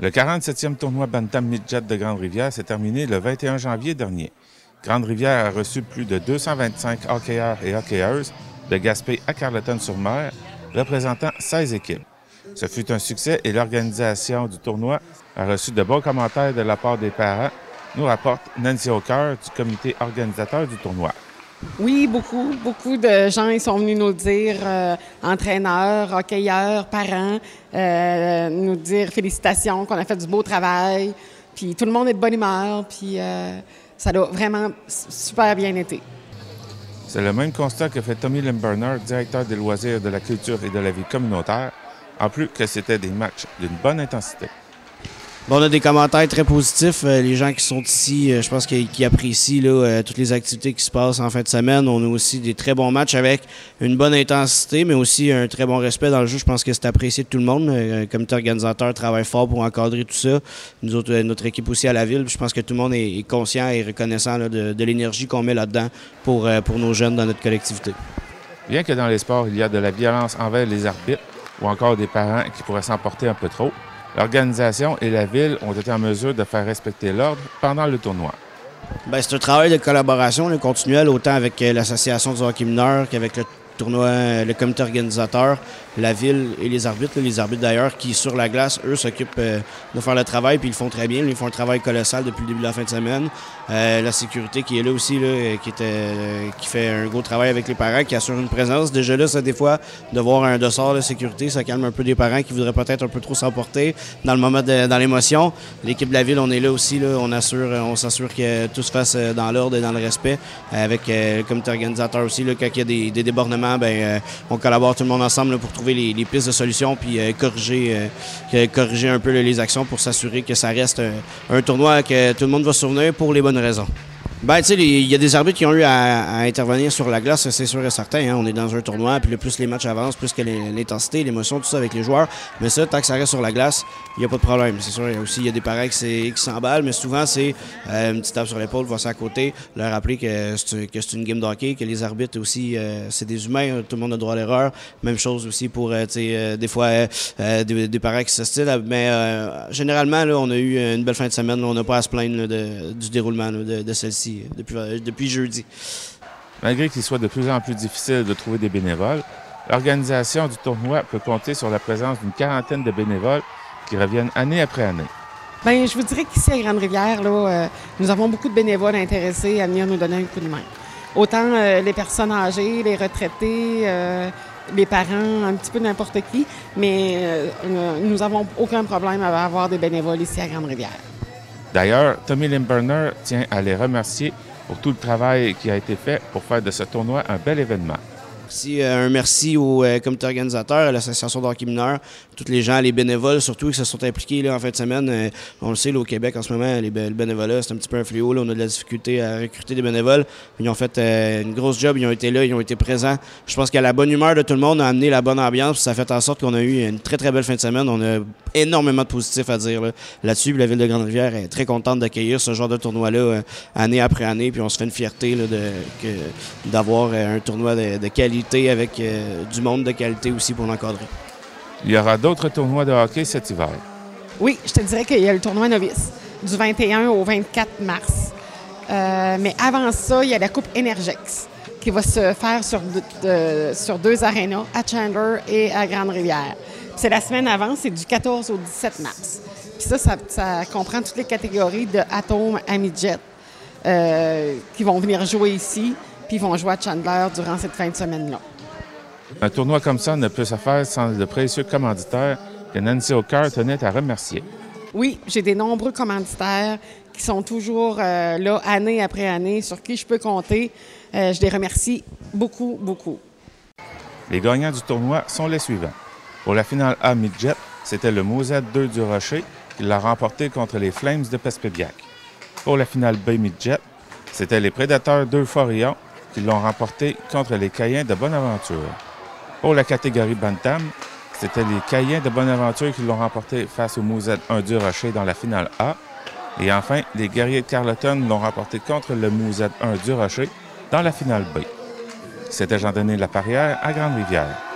Le 47e tournoi Bantam Midget de Grande-Rivière s'est terminé le 21 janvier dernier. Grande-Rivière a reçu plus de 225 hockeyeurs et hockeyeuses de Gaspé à Carleton-sur-Mer, représentant 16 équipes. Ce fut un succès et l'organisation du tournoi a reçu de bons commentaires de la part des parents, nous rapporte Nancy O'Cœur du comité organisateur du tournoi. Oui, beaucoup. Beaucoup de gens ils sont venus nous dire, euh, entraîneurs, hockeyeurs, parents, euh, nous dire félicitations, qu'on a fait du beau travail. Puis tout le monde est de bonne humeur. Puis euh, ça a vraiment super bien été. C'est le même constat que fait Tommy Limburner, directeur des loisirs, de la culture et de la vie communautaire, en plus que c'était des matchs d'une bonne intensité. On a des commentaires très positifs. Euh, les gens qui sont ici, euh, je pense qu'ils apprécient euh, toutes les activités qui se passent en fin de semaine. On a aussi des très bons matchs avec une bonne intensité, mais aussi un très bon respect dans le jeu. Je pense que c'est apprécié de tout le monde. Le comité organisateur travaille fort pour encadrer tout ça. Nous autres, notre équipe aussi à la ville. Je pense que tout le monde est, conscient et reconnaissant de, de l'énergie qu'on met là-dedans pour, pour nos jeunes dans notre collectivité. Bien que dans les sports, il y a de la violence envers les arbitres ou encore des parents qui pourraient s'emporter un peu trop, L'organisation et la ville ont été en mesure de faire respecter l'ordre pendant le tournoi. Bien, c'est un travail de collaboration continuel, autant avec euh, l'Association du hockey mineur qu'avec le tournoi, euh, le comité organisateur la ville et les arbitres, les arbitres d'ailleurs, qui sur la glace, eux, s'occupent euh, de faire le travail, puis ils le font très bien. Ils font un travail colossal depuis le début de la fin de semaine. Euh, la sécurité qui est là aussi, là, qui, était, qui fait un gros travail avec les parents, qui assure une présence. Déjà là, ça, des fois, de voir un dossard de sécurité, ça calme un peu des parents qui voudraient peut-être un peu trop s'emporter dans le moment, dans l'émotion. L'équipe de la ville, on est là aussi, là, on assure, on s'assure que tout se fasse euh, dans l'ordre et dans le respect. Avec le comité organisateur aussi, là, quand il y a des débordements, ben, on collabore tout le monde ensemble pour trouver les, pistes de solutions puis euh, corriger, euh, corriger un peu les actions pour s'assurer que ça reste un tournoi que tout le monde va se pour les bonnes raisons. Ben, tu sais, il y a des arbitres qui ont eu à, intervenir sur la glace, c'est sûr et certain. Hein. On est dans un tournoi, puis le plus les matchs avancent, plus que l'intensité, l'émotion, tout ça avec les joueurs. Mais ça, tant que ça reste sur la glace, il n'y a pas de problème. C'est sûr, il y a aussi y a des pareils qui s'emballent, mais souvent, c'est euh, une petite tape sur l'épaule, ça à côté, leur rappeler que c'est une game d'hockey, que les arbitres aussi, euh, c'est des humains, tout le monde a droit à l'erreur. Même chose aussi pour, euh, tu sais, des fois, des, des pareils qui s'hostilent. Mais généralement, là, on a eu une belle fin de semaine. on n'a pas à se plaindre du déroulement de celle-ci depuis, euh, depuis jeudi. Malgré qu'il soit de plus en plus difficile de trouver des bénévoles, l'organisation du tournoi peut compter sur la présence d'une quarantaine de bénévoles qui reviennent année après année. Bien, je vous dirais qu'ici à Grande-Rivière, euh, nous avons beaucoup de bénévoles intéressés à venir nous donner un coup de main. Autant euh, les personnes âgées, les retraités, les parents, un petit peu n'importe qui, mais nous n'avons aucun problème à avoir des bénévoles ici à Grande-Rivière. D'ailleurs, Tommy Limburner tient à les remercier pour tout le travail qui a été fait pour faire de ce tournoi un bel événement. Euh, un merci au euh, comité organisateur, à l'association d'hockey mineur, tous les gens, les bénévoles surtout qui se sont impliqués là, en fin de semaine. Euh, on le sait, au Québec en ce moment, les, le bénévolat, c'est un petit peu un fléau. Là, on a de la difficulté à recruter des bénévoles. Ils ont fait une grosse job, ils ont été là, ils ont été présents. Je pense qu'à la bonne humeur de tout le monde a amené la bonne ambiance. Ça a fait en sorte qu'on a eu une très très belle fin de semaine. On a énormément de positifs à dire là-dessus. la ville de Grande-Rivière est très contente d'accueillir ce genre de tournoi-là année après année. Puis on se fait une fierté d'avoir un tournoi de qualité avec euh, du monde de qualité aussi pour l'encadrer. Il y aura d'autres tournois de hockey cet hiver. Oui, je te dirais qu'il y a le tournoi novice du 21 au 24 mars. Euh, mais avant ça, il y a la Coupe Energex qui va se faire sur, sur deux arénas, à Chandler et à Grande-Rivière. C'est la semaine avant, c'est du 14 au 17 mars. Puis ça, ça, comprend toutes les catégories de Atom à Midget euh, qui vont venir jouer ici puis ils vont jouer à Chandler durant cette fin de semaine-là. Un tournoi comme ça ne peut se faire sans de précieux commanditaires que Nancy O'Carr tenait à remercier. Oui, j'ai des nombreux commanditaires qui sont toujours euh, là année après année, sur qui je peux compter. Euh, je les remercie beaucoup, beaucoup. Les gagnants du tournoi sont les suivants. Pour la finale A Midget, c'était le Mosette 2 du Rocher qui l'a remporté contre les Flames de Pespébiac. Pour la finale B Midget, c'était les Prédateurs 2 Forillon qui l'ont remporté contre les Caïens de Bonaventure. Pour la catégorie Bantam, c'était les Caïens de Bonaventure qui l'ont remporté face aux Mousette 1 du Rocher dans la finale A. Et enfin, les Guerriers de Carleton l'ont remporté contre le Mousette 1 du Rocher dans la finale B. C'était Jean-Denis Laparrière à Grande-Rivière.